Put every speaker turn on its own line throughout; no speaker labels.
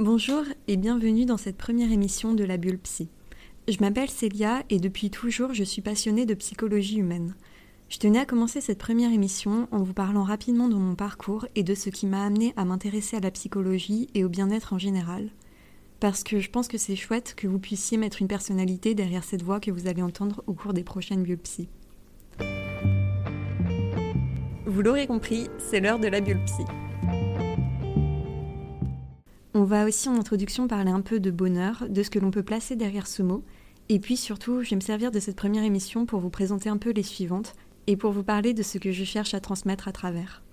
Bonjour et bienvenue dans cette première émission de la Bulle. Je m'appelle Célia et depuis toujours je suis passionnée de psychologie humaine. Je tenais à commencer cette première émission en vous parlant rapidement de mon parcours et de ce qui m'a amené à m'intéresser à la psychologie et au bien-être en général. Parce que je pense que c'est chouette que vous puissiez mettre une personnalité derrière cette voix que vous allez entendre au cours des prochaines Bulle Psy. Vous l'aurez compris, c'est l'heure de la Bulle. On va aussi en introduction parler un peu de bonheur, de ce que l'on peut placer derrière ce mot. Et puis surtout, je vais me servir de cette première émission pour vous présenter un peu les suivantes et pour vous parler de ce que je cherche à transmettre à travers.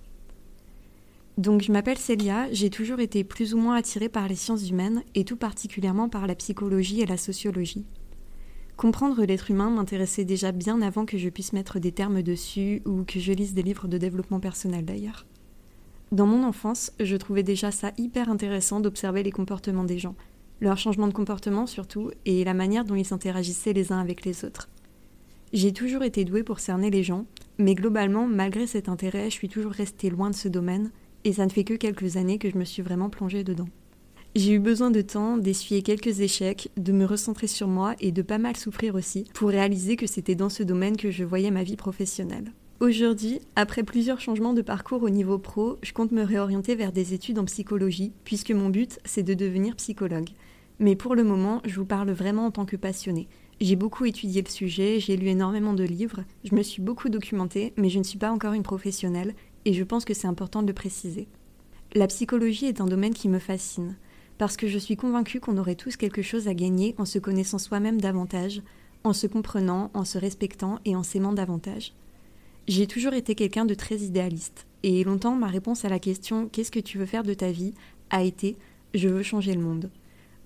Donc je m'appelle Célia, j'ai toujours été plus ou moins attirée par les sciences humaines et tout particulièrement par la psychologie et la sociologie. Comprendre l'être humain m'intéressait déjà bien avant que je puisse mettre des termes dessus ou que je lise des livres de développement personnel d'ailleurs. Dans mon enfance, je trouvais déjà ça hyper intéressant d'observer les comportements des gens, leur changement de comportement surtout, et la manière dont ils interagissaient les uns avec les autres. J'ai toujours été douée pour cerner les gens, mais globalement, malgré cet intérêt, je suis toujours restée loin de ce domaine, et ça ne fait que quelques années que je me suis vraiment plongée dedans. J'ai eu besoin de temps, d'essuyer quelques échecs, de me recentrer sur moi et de pas mal souffrir aussi, pour réaliser que c'était dans ce domaine que je voyais ma vie professionnelle. Aujourd'hui, après plusieurs changements de parcours au niveau pro, je compte me réorienter vers des études en psychologie, puisque mon but, c'est de devenir psychologue. Mais pour le moment, je vous parle vraiment en tant que passionnée. J'ai beaucoup étudié le sujet, j'ai lu énormément de livres, je me suis beaucoup documentée, mais je ne suis pas encore une professionnelle, et je pense que c'est important de le préciser. La psychologie est un domaine qui me fascine, parce que je suis convaincue qu'on aurait tous quelque chose à gagner en se connaissant soi-même davantage, en se comprenant, en se respectant et en s'aimant davantage. J'ai toujours été quelqu'un de très idéaliste. Et longtemps, ma réponse à la question Qu'est-ce que tu veux faire de ta vie? a été Je veux changer le monde.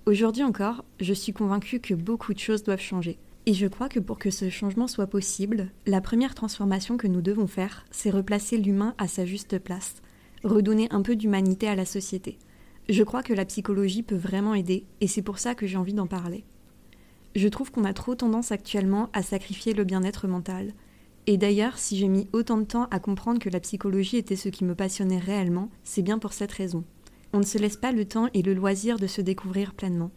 Aujourd'hui encore, je suis convaincue que beaucoup de choses doivent changer. Et je crois que pour que ce changement soit possible, la première transformation que nous devons faire, c'est replacer l'humain à sa juste place, redonner un peu d'humanité à la société. Je crois que la psychologie peut vraiment aider, et c'est pour ça que j'ai envie d'en parler. Je trouve qu'on a trop tendance actuellement à sacrifier le bien-être mental, et d'ailleurs, si j'ai mis autant de temps à comprendre que la psychologie était ce qui me passionnait réellement, c'est bien pour cette raison. On ne se laisse pas le temps et le loisir de se découvrir pleinement.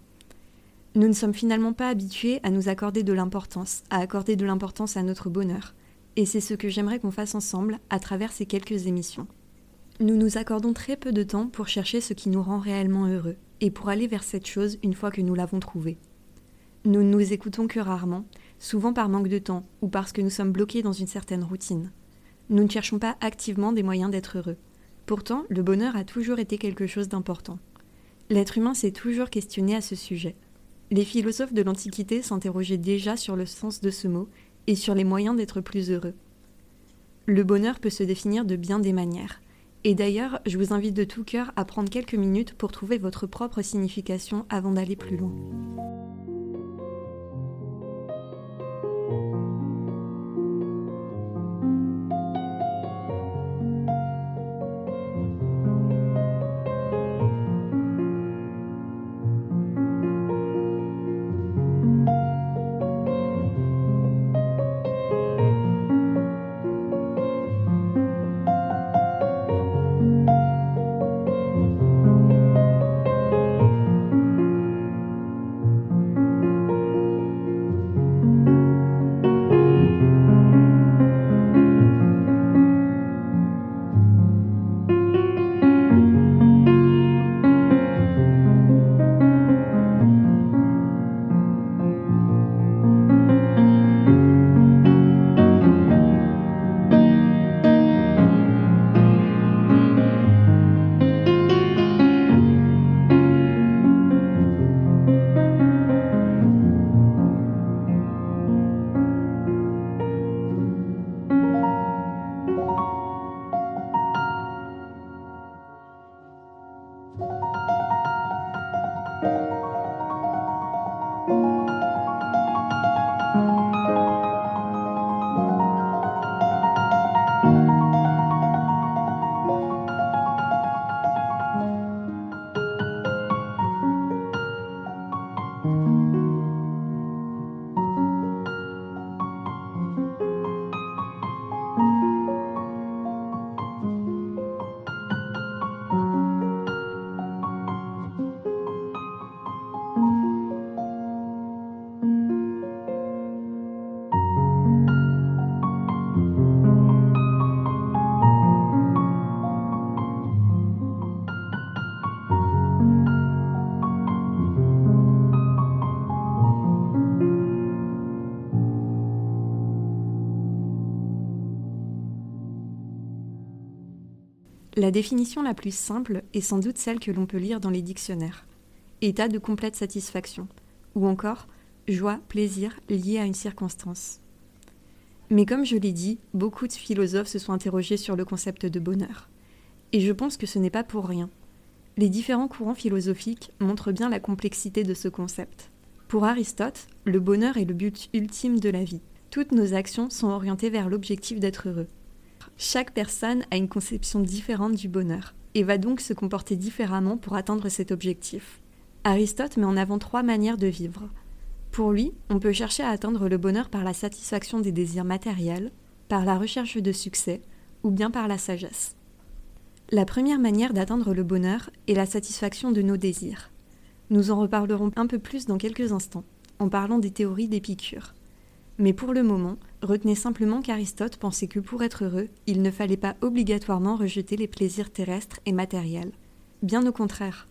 Nous ne sommes finalement pas habitués à nous accorder de l'importance, à accorder de l'importance à notre bonheur. Et c'est ce que j'aimerais qu'on fasse ensemble à travers ces quelques émissions. Nous nous accordons très peu de temps pour chercher ce qui nous rend réellement heureux, et pour aller vers cette chose une fois que nous l'avons trouvée. Nous ne nous écoutons que rarement, souvent par manque de temps ou parce que nous sommes bloqués dans une certaine routine. Nous ne cherchons pas activement des moyens d'être heureux. Pourtant, le bonheur a toujours été quelque chose d'important. L'être humain s'est toujours questionné à ce sujet. Les philosophes de l'Antiquité s'interrogeaient déjà sur le sens de ce mot et sur les moyens d'être plus heureux. Le bonheur peut se définir de bien des manières. Et d'ailleurs, je vous invite de tout cœur à prendre quelques minutes pour trouver votre propre signification avant d'aller plus loin. La définition la plus simple est sans doute celle que l'on peut lire dans les dictionnaires. État de complète satisfaction, ou encore joie, plaisir lié à une circonstance. Mais comme je l'ai dit, beaucoup de philosophes se sont interrogés sur le concept de bonheur. Et je pense que ce n'est pas pour rien. Les différents courants philosophiques montrent bien la complexité de ce concept. Pour Aristote, le bonheur est le but ultime de la vie. Toutes nos actions sont orientées vers l'objectif d'être heureux. Chaque personne a une conception différente du bonheur et va donc se comporter différemment pour atteindre cet objectif. Aristote met en avant trois manières de vivre. Pour lui, on peut chercher à atteindre le bonheur par la satisfaction des désirs matériels, par la recherche de succès ou bien par la sagesse. La première manière d'atteindre le bonheur est la satisfaction de nos désirs. Nous en reparlerons un peu plus dans quelques instants, en parlant des théories d'Épicure. Mais pour le moment, retenez simplement qu'Aristote pensait que pour être heureux, il ne fallait pas obligatoirement rejeter les plaisirs terrestres et matériels. Bien au contraire.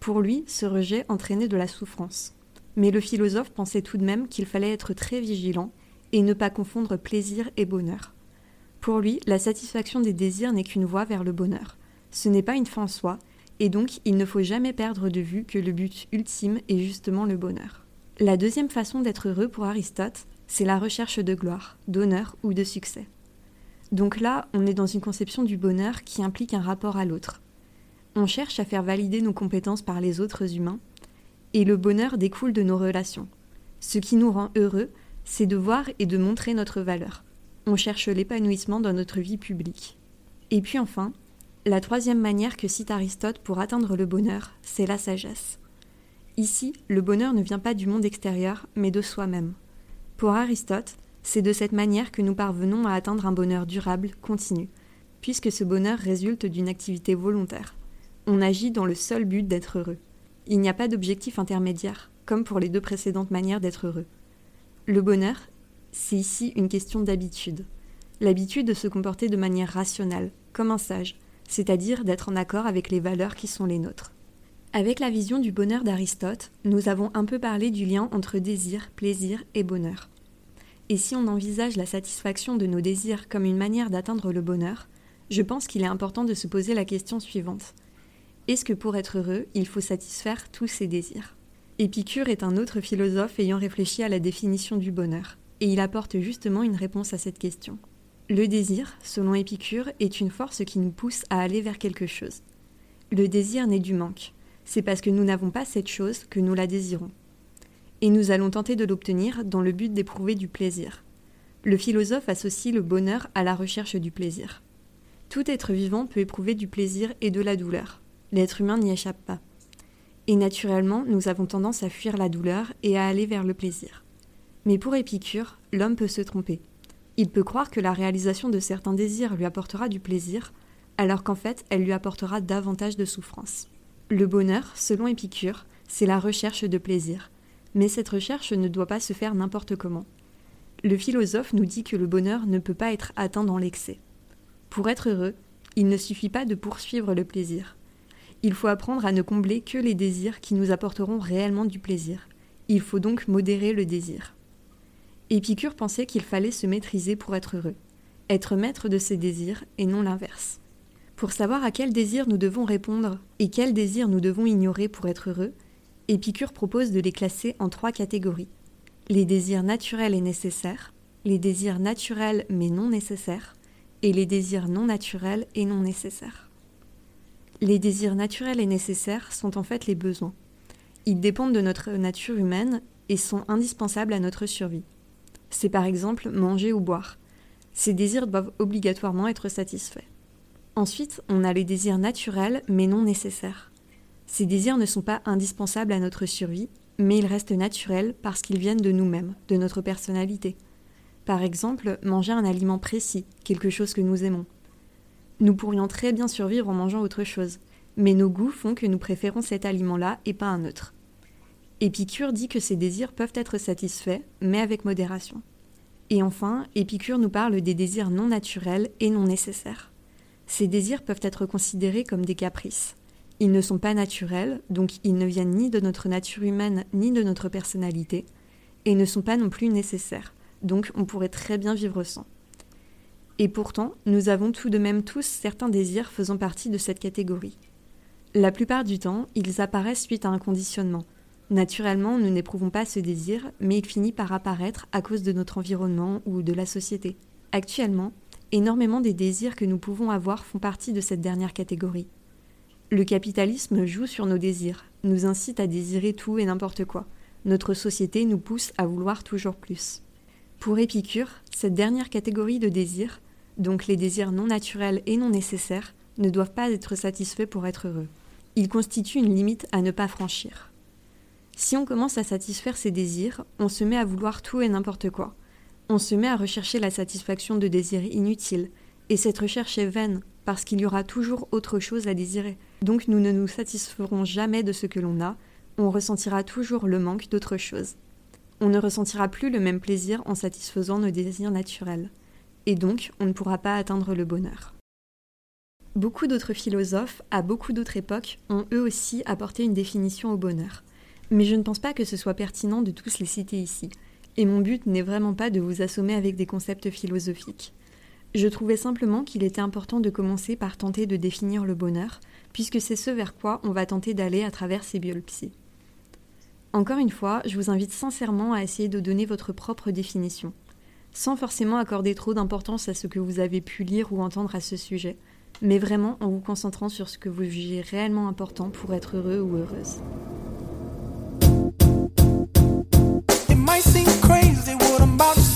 Pour lui, ce rejet entraînait de la souffrance. Mais le philosophe pensait tout de même qu'il fallait être très vigilant et ne pas confondre plaisir et bonheur. Pour lui, la satisfaction des désirs n'est qu'une voie vers le bonheur. Ce n'est pas une fin en soi, et donc il ne faut jamais perdre de vue que le but ultime est justement le bonheur. La deuxième façon d'être heureux pour Aristote, c'est la recherche de gloire, d'honneur ou de succès. Donc là, on est dans une conception du bonheur qui implique un rapport à l'autre. On cherche à faire valider nos compétences par les autres humains, et le bonheur découle de nos relations. Ce qui nous rend heureux, c'est de voir et de montrer notre valeur. On cherche l'épanouissement dans notre vie publique. Et puis enfin, la troisième manière que cite Aristote pour atteindre le bonheur, c'est la sagesse. Ici, le bonheur ne vient pas du monde extérieur, mais de soi-même. Pour Aristote, c'est de cette manière que nous parvenons à atteindre un bonheur durable, continu, puisque ce bonheur résulte d'une activité volontaire. On agit dans le seul but d'être heureux. Il n'y a pas d'objectif intermédiaire, comme pour les deux précédentes manières d'être heureux. Le bonheur, c'est ici une question d'habitude. L'habitude de se comporter de manière rationnelle, comme un sage, c'est-à-dire d'être en accord avec les valeurs qui sont les nôtres. Avec la vision du bonheur d'Aristote, nous avons un peu parlé du lien entre désir, plaisir et bonheur. Et si on envisage la satisfaction de nos désirs comme une manière d'atteindre le bonheur, je pense qu'il est important de se poser la question suivante. Est-ce que pour être heureux, il faut satisfaire tous ses désirs? Épicure est un autre philosophe ayant réfléchi à la définition du bonheur, et il apporte justement une réponse à cette question. Le désir, selon Épicure, est une force qui nous pousse à aller vers quelque chose. Le désir naît du manque c'est parce que nous n'avons pas cette chose que nous la désirons. Et nous allons tenter de l'obtenir dans le but d'éprouver du plaisir. Le philosophe associe le bonheur à la recherche du plaisir. Tout être vivant peut éprouver du plaisir et de la douleur. L'être humain n'y échappe pas. Et naturellement, nous avons tendance à fuir la douleur et à aller vers le plaisir. Mais pour Épicure, l'homme peut se tromper. Il peut croire que la réalisation de certains désirs lui apportera du plaisir, alors qu'en fait, elle lui apportera davantage de souffrance. Le bonheur, selon Épicure, c'est la recherche de plaisir. Mais cette recherche ne doit pas se faire n'importe comment. Le philosophe nous dit que le bonheur ne peut pas être atteint dans l'excès. Pour être heureux, il ne suffit pas de poursuivre le plaisir. Il faut apprendre à ne combler que les désirs qui nous apporteront réellement du plaisir. Il faut donc modérer le désir. Épicure pensait qu'il fallait se maîtriser pour être heureux, être maître de ses désirs et non l'inverse. Pour savoir à quel désir nous devons répondre et quel désir nous devons ignorer pour être heureux, Épicure propose de les classer en trois catégories. Les désirs naturels et nécessaires, les désirs naturels mais non nécessaires, et les désirs non naturels et non nécessaires. Les désirs naturels et nécessaires sont en fait les besoins. Ils dépendent de notre nature humaine et sont indispensables à notre survie. C'est par exemple manger ou boire. Ces désirs doivent obligatoirement être satisfaits. Ensuite, on a les désirs naturels mais non nécessaires. Ces désirs ne sont pas indispensables à notre survie, mais ils restent naturels parce qu'ils viennent de nous-mêmes, de notre personnalité. Par exemple, manger un aliment précis, quelque chose que nous aimons. Nous pourrions très bien survivre en mangeant autre chose, mais nos goûts font que nous préférons cet aliment-là et pas un autre. Épicure dit que ces désirs peuvent être satisfaits, mais avec modération. Et enfin, Épicure nous parle des désirs non naturels et non nécessaires. Ces désirs peuvent être considérés comme des caprices. Ils ne sont pas naturels, donc ils ne viennent ni de notre nature humaine ni de notre personnalité, et ne sont pas non plus nécessaires, donc on pourrait très bien vivre sans. Et pourtant, nous avons tout de même tous certains désirs faisant partie de cette catégorie. La plupart du temps, ils apparaissent suite à un conditionnement. Naturellement, nous n'éprouvons pas ce désir, mais il finit par apparaître à cause de notre environnement ou de la société. Actuellement, énormément des désirs que nous pouvons avoir font partie de cette dernière catégorie. Le capitalisme joue sur nos désirs, nous incite à désirer tout et n'importe quoi. Notre société nous pousse à vouloir toujours plus. Pour Épicure, cette dernière catégorie de désirs, donc les désirs non naturels et non nécessaires, ne doivent pas être satisfaits pour être heureux. Ils constituent une limite à ne pas franchir. Si on commence à satisfaire ces désirs, on se met à vouloir tout et n'importe quoi. On se met à rechercher la satisfaction de désirs inutiles, et cette recherche est vaine, parce qu'il y aura toujours autre chose à désirer. Donc nous ne nous satisferons jamais de ce que l'on a, on ressentira toujours le manque d'autre chose. On ne ressentira plus le même plaisir en satisfaisant nos désirs naturels, et donc on ne pourra pas atteindre le bonheur. Beaucoup d'autres philosophes, à beaucoup d'autres époques, ont eux aussi apporté une définition au bonheur. Mais je ne pense pas que ce soit pertinent de tous les citer ici, et mon but n'est vraiment pas de vous assommer avec des concepts philosophiques. Je trouvais simplement qu'il était important de commencer par tenter de définir le bonheur, puisque c'est ce vers quoi on va tenter d'aller à travers ces biopsies. Encore une fois, je vous invite sincèrement à essayer de donner votre propre définition, sans forcément accorder trop d'importance à ce que vous avez pu lire ou entendre à ce sujet, mais vraiment en vous concentrant sur ce que vous jugez réellement important pour être heureux ou heureuse.
might seem crazy what I'm about to say.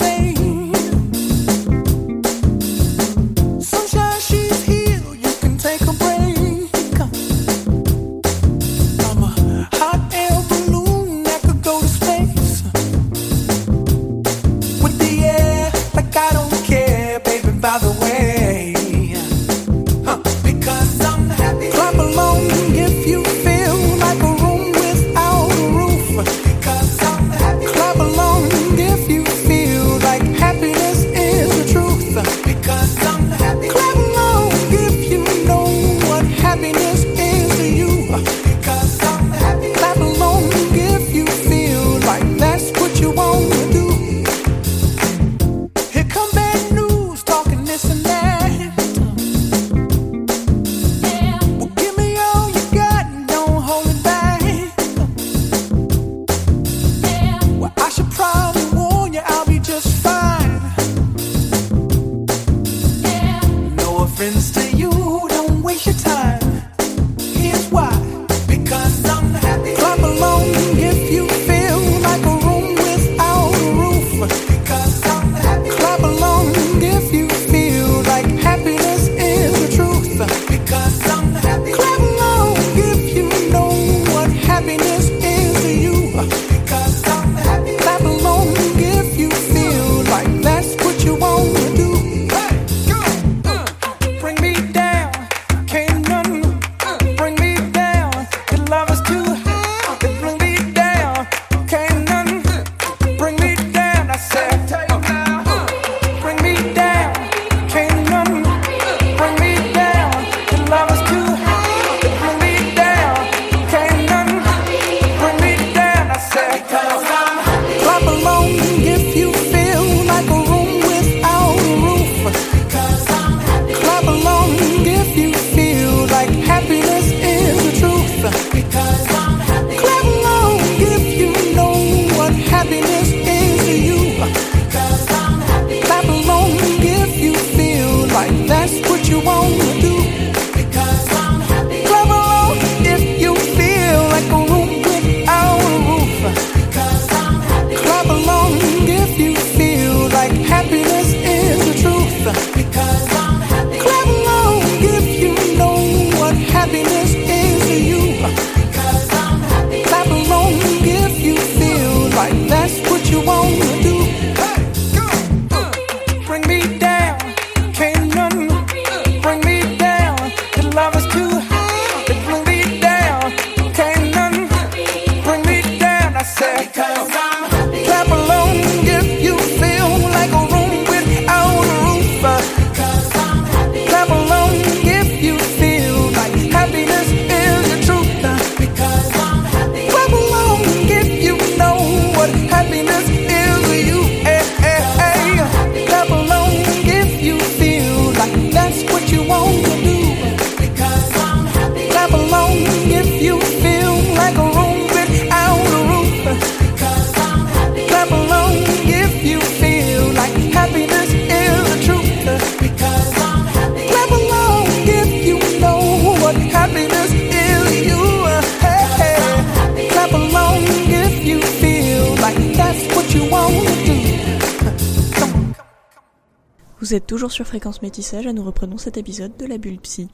Vous êtes toujours sur Fréquence Métissage et nous reprenons cet épisode de la bulle psy.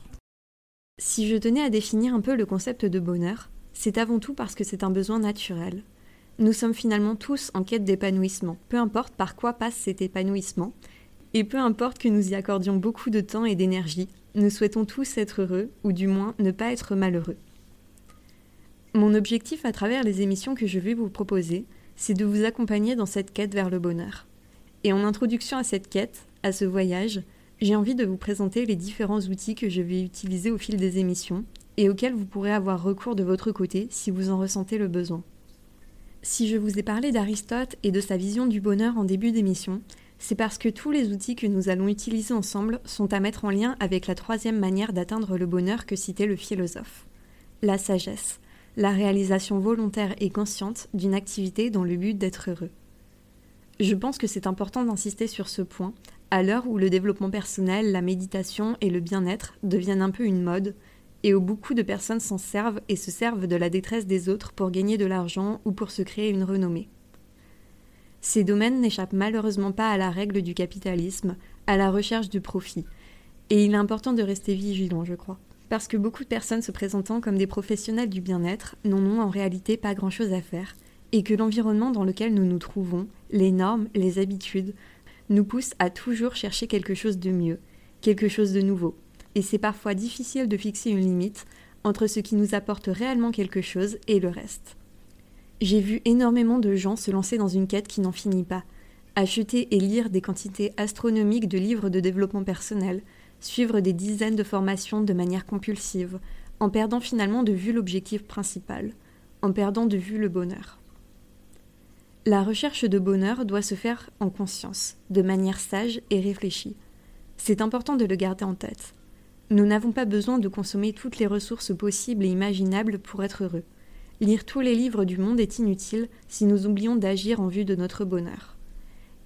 Si je tenais à définir un peu le concept de bonheur, c'est avant tout parce que c'est un besoin naturel. Nous sommes finalement tous en quête d'épanouissement, peu importe par quoi passe cet épanouissement, et peu importe que nous y accordions beaucoup de temps et d'énergie, nous souhaitons tous être heureux, ou du moins ne pas être malheureux. Mon objectif à travers les émissions que je vais vous proposer, c'est de vous accompagner dans cette quête vers le bonheur. Et en introduction à cette quête, à ce voyage, j'ai envie de vous présenter les différents outils que je vais utiliser au fil des émissions et auxquels vous pourrez avoir recours de votre côté si vous en ressentez le besoin. Si je vous ai parlé d'Aristote et de sa vision du bonheur en début d'émission, c'est parce que tous les outils que nous allons utiliser ensemble sont à mettre en lien avec la troisième manière d'atteindre le bonheur que citait le philosophe. La sagesse, la réalisation volontaire et consciente d'une activité dans le but d'être heureux. Je pense que c'est important d'insister sur ce point à l'heure où le développement personnel, la méditation et le bien-être deviennent un peu une mode, et où beaucoup de personnes s'en servent et se servent de la détresse des autres pour gagner de l'argent ou pour se créer une renommée. Ces domaines n'échappent malheureusement pas à la règle du capitalisme, à la recherche du profit, et il est important de rester vigilant, je crois. Parce que beaucoup de personnes se présentant comme des professionnels du bien-être n'en ont en réalité pas grand-chose à faire, et que l'environnement dans lequel nous nous trouvons, les normes, les habitudes, nous pousse à toujours chercher quelque chose de mieux, quelque chose de nouveau. Et c'est parfois difficile de fixer une limite entre ce qui nous apporte réellement quelque chose et le reste. J'ai vu énormément de gens se lancer dans une quête qui n'en finit pas, acheter et lire des quantités astronomiques de livres de développement personnel, suivre des dizaines de formations de manière compulsive, en perdant finalement de vue l'objectif principal, en perdant de vue le bonheur. La recherche de bonheur doit se faire en conscience, de manière sage et réfléchie. C'est important de le garder en tête. Nous n'avons pas besoin de consommer toutes les ressources possibles et imaginables pour être heureux. Lire tous les livres du monde est inutile si nous oublions d'agir en vue de notre bonheur.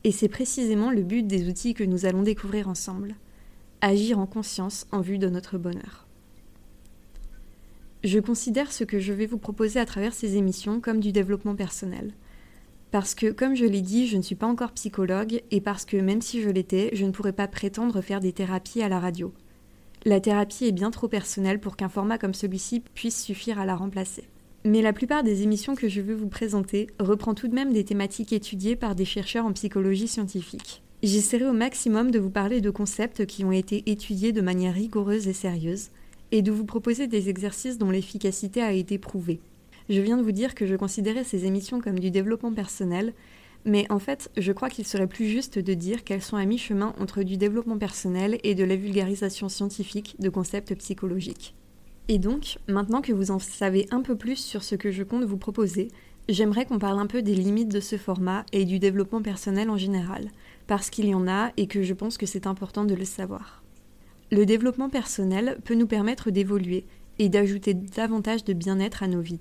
Et c'est précisément le but des outils que nous allons découvrir ensemble. Agir en conscience en vue de notre bonheur. Je considère ce que je vais vous proposer à travers ces émissions comme du développement personnel. Parce que, comme je l'ai dit, je ne suis pas encore psychologue et parce que, même si je l'étais, je ne pourrais pas prétendre faire des thérapies à la radio. La thérapie est bien trop personnelle pour qu'un format comme celui-ci puisse suffire à la remplacer. Mais la plupart des émissions que je veux vous présenter reprend tout de même des thématiques étudiées par des chercheurs en psychologie scientifique. J'essaierai au maximum de vous parler de concepts qui ont été étudiés de manière rigoureuse et sérieuse, et de vous proposer des exercices dont l'efficacité a été prouvée. Je viens de vous dire que je considérais ces émissions comme du développement personnel, mais en fait, je crois qu'il serait plus juste de dire qu'elles sont à mi-chemin entre du développement personnel et de la vulgarisation scientifique de concepts psychologiques. Et donc, maintenant que vous en savez un peu plus sur ce que je compte vous proposer, j'aimerais qu'on parle un peu des limites de ce format et du développement personnel en général, parce qu'il y en a et que je pense que c'est important de le savoir. Le développement personnel peut nous permettre d'évoluer et d'ajouter davantage de bien-être à nos vies.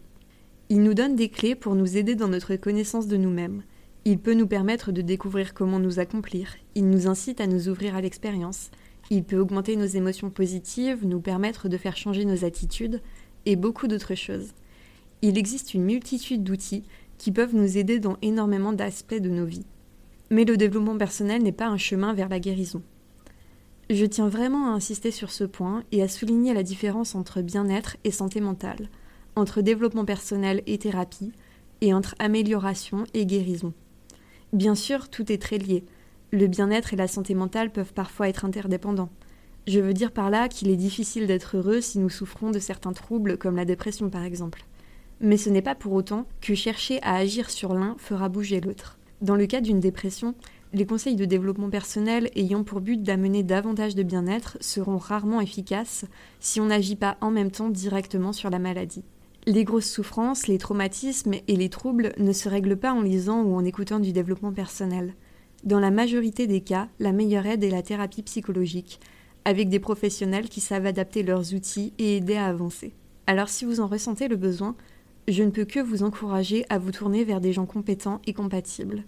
Il nous donne des clés pour nous aider dans notre connaissance de nous-mêmes. Il peut nous permettre de découvrir comment nous accomplir. Il nous incite à nous ouvrir à l'expérience. Il peut augmenter nos émotions positives, nous permettre de faire changer nos attitudes et beaucoup d'autres choses. Il existe une multitude d'outils qui peuvent nous aider dans énormément d'aspects de nos vies. Mais le développement personnel n'est pas un chemin vers la guérison. Je tiens vraiment à insister sur ce point et à souligner la différence entre bien-être et santé mentale entre développement personnel et thérapie, et entre amélioration et guérison. Bien sûr, tout est très lié. Le bien-être et la santé mentale peuvent parfois être interdépendants. Je veux dire par là qu'il est difficile d'être heureux si nous souffrons de certains troubles comme la dépression par exemple. Mais ce n'est pas pour autant que chercher à agir sur l'un fera bouger l'autre. Dans le cas d'une dépression, les conseils de développement personnel ayant pour but d'amener davantage de bien-être seront rarement efficaces si on n'agit pas en même temps directement sur la maladie. Les grosses souffrances, les traumatismes et les troubles ne se règlent pas en lisant ou en écoutant du développement personnel. Dans la majorité des cas, la meilleure aide est la thérapie psychologique, avec des professionnels qui savent adapter leurs outils et aider à avancer. Alors si vous en ressentez le besoin, je ne peux que vous encourager à vous tourner vers des gens compétents et compatibles.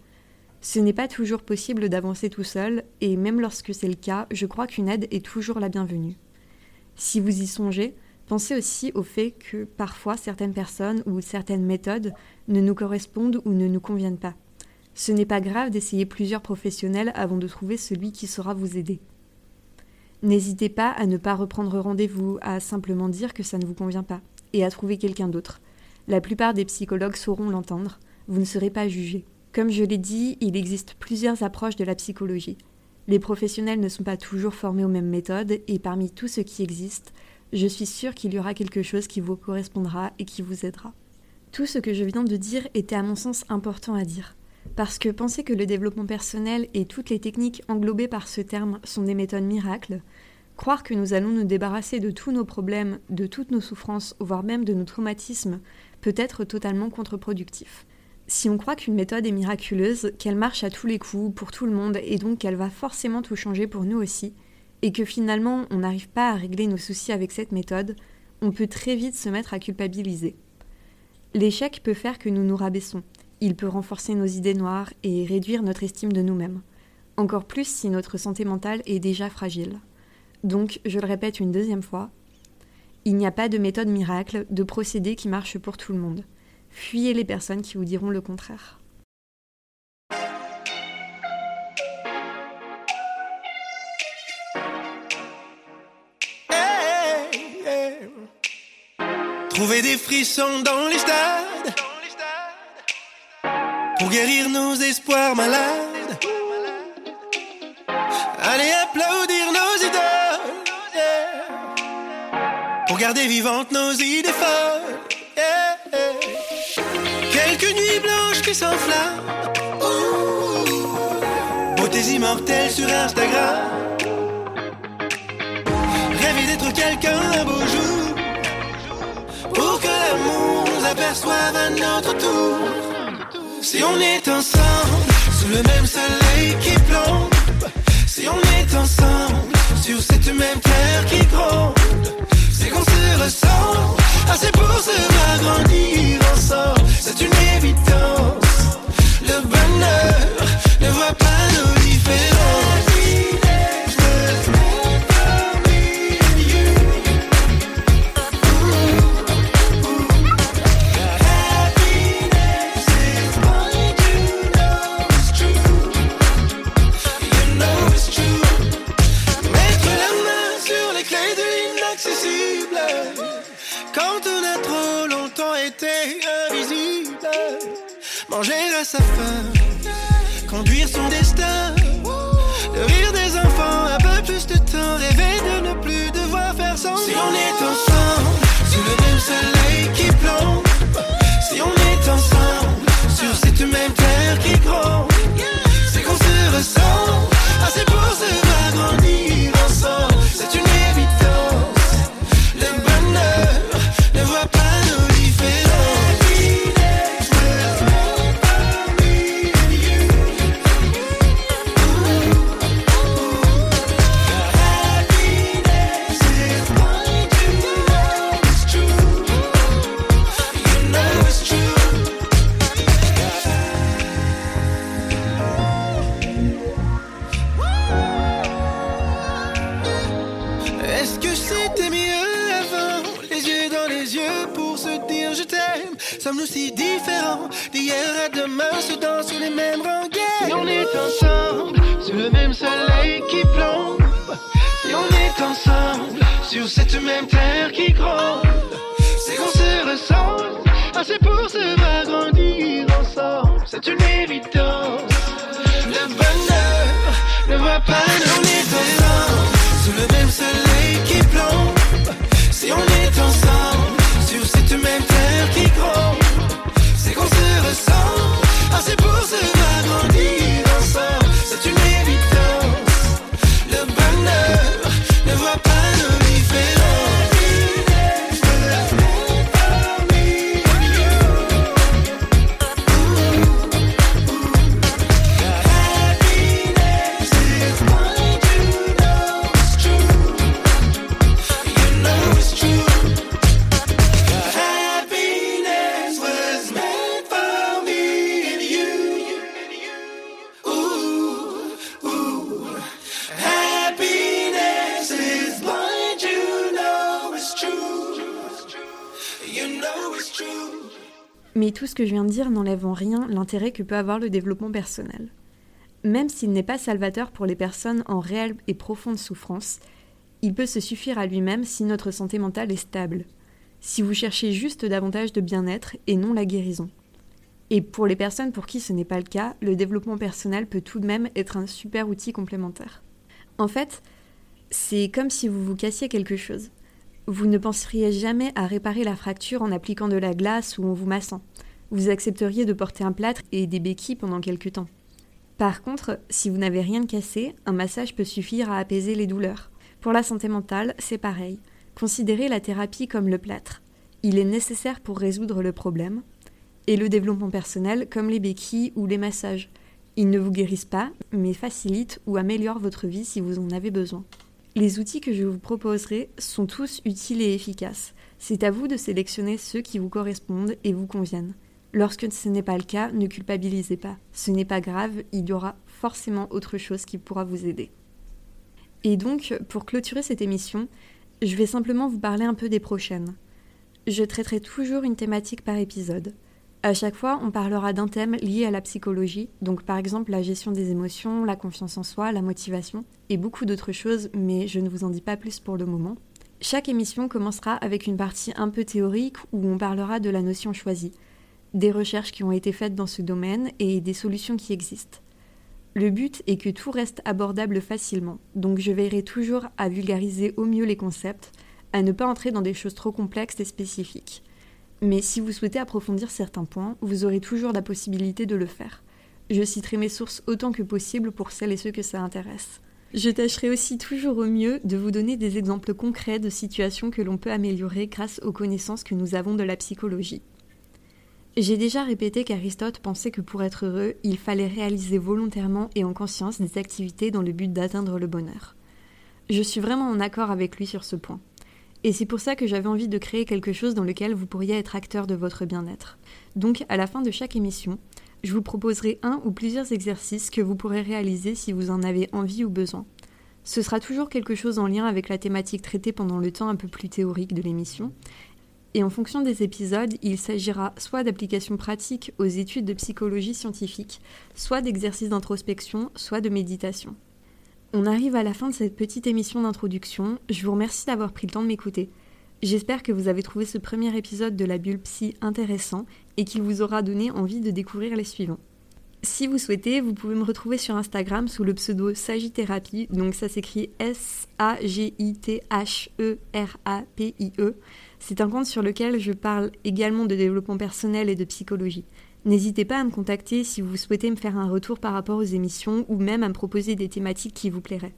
Ce n'est pas toujours possible d'avancer tout seul, et même lorsque c'est le cas, je crois qu'une aide est toujours la bienvenue. Si vous y songez, Pensez aussi au fait que parfois certaines personnes ou certaines méthodes ne nous correspondent ou ne nous conviennent pas. Ce n'est pas grave d'essayer plusieurs professionnels avant de trouver celui qui saura vous aider. N'hésitez pas à ne pas reprendre rendez-vous, à simplement dire que ça ne vous convient pas, et à trouver quelqu'un d'autre. La plupart des psychologues sauront l'entendre, vous ne serez pas jugé. Comme je l'ai dit, il existe plusieurs approches de la psychologie. Les professionnels ne sont pas toujours formés aux mêmes méthodes, et parmi tout ce qui existe, je suis sûre qu'il y aura quelque chose qui vous correspondra et qui vous aidera. Tout ce que je viens de dire était à mon sens important à dire. Parce que penser que le développement personnel et toutes les techniques englobées par ce terme sont des méthodes miracles, croire que nous allons nous débarrasser de tous nos problèmes, de toutes nos souffrances, voire même de nos traumatismes, peut être totalement contre-productif. Si on croit qu'une méthode est miraculeuse, qu'elle marche à tous les coups, pour tout le monde, et donc qu'elle va forcément tout changer pour nous aussi, et que finalement on n'arrive pas à régler nos soucis avec cette méthode, on peut très vite se mettre à culpabiliser. L'échec peut faire que nous nous rabaissons, il peut renforcer nos idées noires et réduire notre estime de nous-mêmes. Encore plus si notre santé mentale est déjà fragile. Donc, je le répète une deuxième fois, il n'y a pas de méthode miracle, de procédé qui marche pour tout le monde. Fuyez les personnes qui vous diront le contraire.
Des frissons dans les stades pour guérir nos espoirs malades. Allez applaudir nos idoles pour garder vivantes nos idées folles. Quelques nuits blanches qui s'enflamment, beautés immortelles sur Instagram. Rêver d'être quelqu'un un beau jour pour que l'amour nous aperçoive à notre tour. Si on est ensemble, sous le même soleil qui plombe. Si on est ensemble, sur cette même terre qui gronde. C'est qu'on se ressent, assez pour se agrandir ensemble. C'est une évidence. Le bonheur ne voit pas nos différences. Manger à sa faim, conduire son destin, le rire des enfants, un peu plus de temps, rêver de ne plus devoir faire sans. Si on est ensemble, sous le même soleil qui plombe, si on est ensemble, sur cette même Sommes-nous si différents. D'hier à demain se dansent sur les mêmes rengaines. Si on est ensemble Sous le même soleil qui plombe. Si on est ensemble Sur cette même terre qui gronde. C'est qu'on se ressemble. Assez pour se agrandir ensemble. C'est une évidence. Le bonheur ne voit pas nos différences sous le même soleil
que je viens de dire n'enlève en rien l'intérêt que peut avoir le développement personnel. Même s'il n'est pas salvateur pour les personnes en réelle et profonde souffrance, il peut se suffire à lui-même si notre santé mentale est stable, si vous cherchez juste davantage de bien-être et non la guérison. Et pour les personnes pour qui ce n'est pas le cas, le développement personnel peut tout de même être un super outil complémentaire. En fait, c'est comme si vous vous cassiez quelque chose. Vous ne penseriez jamais à réparer la fracture en appliquant de la glace ou en vous massant. Vous accepteriez de porter un plâtre et des béquilles pendant quelque temps. Par contre, si vous n'avez rien cassé, un massage peut suffire à apaiser les douleurs. Pour la santé mentale, c'est pareil. Considérez la thérapie comme le plâtre. Il est nécessaire pour résoudre le problème. Et le développement personnel comme les béquilles ou les massages. Ils ne vous guérissent pas, mais facilitent ou améliorent votre vie si vous en avez besoin. Les outils que je vous proposerai sont tous utiles et efficaces. C'est à vous de sélectionner ceux qui vous correspondent et vous conviennent. Lorsque ce n'est pas le cas, ne culpabilisez pas. Ce n'est pas grave, il y aura forcément autre chose qui pourra vous aider. Et donc, pour clôturer cette émission, je vais simplement vous parler un peu des prochaines. Je traiterai toujours une thématique par épisode. À chaque fois, on parlera d'un thème lié à la psychologie, donc par exemple la gestion des émotions, la confiance en soi, la motivation, et beaucoup d'autres choses, mais je ne vous en dis pas plus pour le moment. Chaque émission commencera avec une partie un peu théorique où on parlera de la notion choisie des recherches qui ont été faites dans ce domaine et des solutions qui existent. Le but est que tout reste abordable facilement, donc je veillerai toujours à vulgariser au mieux les concepts, à ne pas entrer dans des choses trop complexes et spécifiques. Mais si vous souhaitez approfondir certains points, vous aurez toujours la possibilité de le faire. Je citerai mes sources autant que possible pour celles et ceux que ça intéresse. Je tâcherai aussi toujours au mieux de vous donner des exemples concrets de situations que l'on peut améliorer grâce aux connaissances que nous avons de la psychologie. J'ai déjà répété qu'Aristote pensait que pour être heureux, il fallait réaliser volontairement et en conscience des activités dans le but d'atteindre le bonheur. Je suis vraiment en accord avec lui sur ce point. Et c'est pour ça que j'avais envie de créer quelque chose dans lequel vous pourriez être acteur de votre bien-être. Donc, à la fin de chaque émission, je vous proposerai un ou plusieurs exercices que vous pourrez réaliser si vous en avez envie ou besoin. Ce sera toujours quelque chose en lien avec la thématique traitée pendant le temps un peu plus théorique de l'émission, et en fonction des épisodes, il s'agira soit d'applications pratiques aux études de psychologie scientifique, soit d'exercices d'introspection, soit de méditation. On arrive à la fin de cette petite émission d'introduction. Je vous remercie d'avoir pris le temps de m'écouter. J'espère que vous avez trouvé ce premier épisode de la bulle psy intéressant et qu'il vous aura donné envie de découvrir les suivants. Si vous souhaitez, vous pouvez me retrouver sur Instagram sous le pseudo Sagittérapie, donc ça s'écrit S-A-G-I-T-H-E-R-A-P-I-E. C'est un compte sur lequel je parle également de développement personnel et de psychologie. N'hésitez pas à me contacter si vous souhaitez me faire un retour par rapport aux émissions ou même à me proposer des thématiques qui vous plairaient.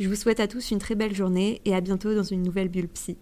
Je vous souhaite à tous une très belle journée et à bientôt dans une nouvelle bulle psy.